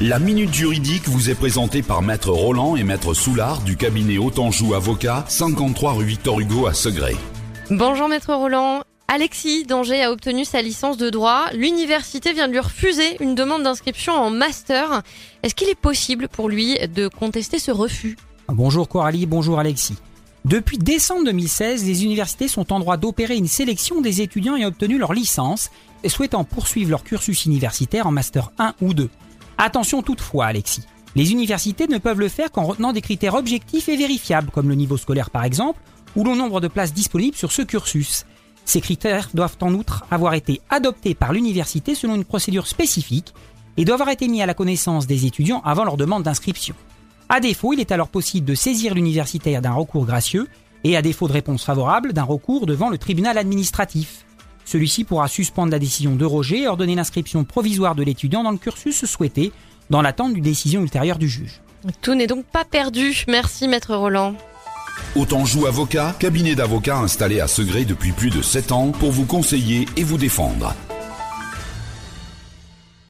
La Minute Juridique vous est présentée par Maître Roland et Maître Soulard du cabinet Autanjou Avocat, 53 rue Victor Hugo à Segré. Bonjour Maître Roland. Alexis d'Angers a obtenu sa licence de droit. L'université vient de lui refuser une demande d'inscription en master. Est-ce qu'il est possible pour lui de contester ce refus? Bonjour Coralie, bonjour Alexis. Depuis décembre 2016, les universités sont en droit d'opérer une sélection des étudiants ayant obtenu leur licence et souhaitant poursuivre leur cursus universitaire en master 1 ou 2. Attention toutefois, Alexis. Les universités ne peuvent le faire qu'en retenant des critères objectifs et vérifiables, comme le niveau scolaire par exemple, ou le nombre de places disponibles sur ce cursus. Ces critères doivent en outre avoir été adoptés par l'université selon une procédure spécifique et doivent avoir été mis à la connaissance des étudiants avant leur demande d'inscription. À défaut, il est alors possible de saisir l'universitaire d'un recours gracieux et à défaut de réponse favorable d'un recours devant le tribunal administratif. Celui-ci pourra suspendre la décision de Roger et ordonner l'inscription provisoire de l'étudiant dans le cursus souhaité, dans l'attente d'une décision ultérieure du juge. Tout n'est donc pas perdu. Merci Maître Roland. Autanjou Avocat, cabinet d'avocats installé à Segré depuis plus de 7 ans pour vous conseiller et vous défendre.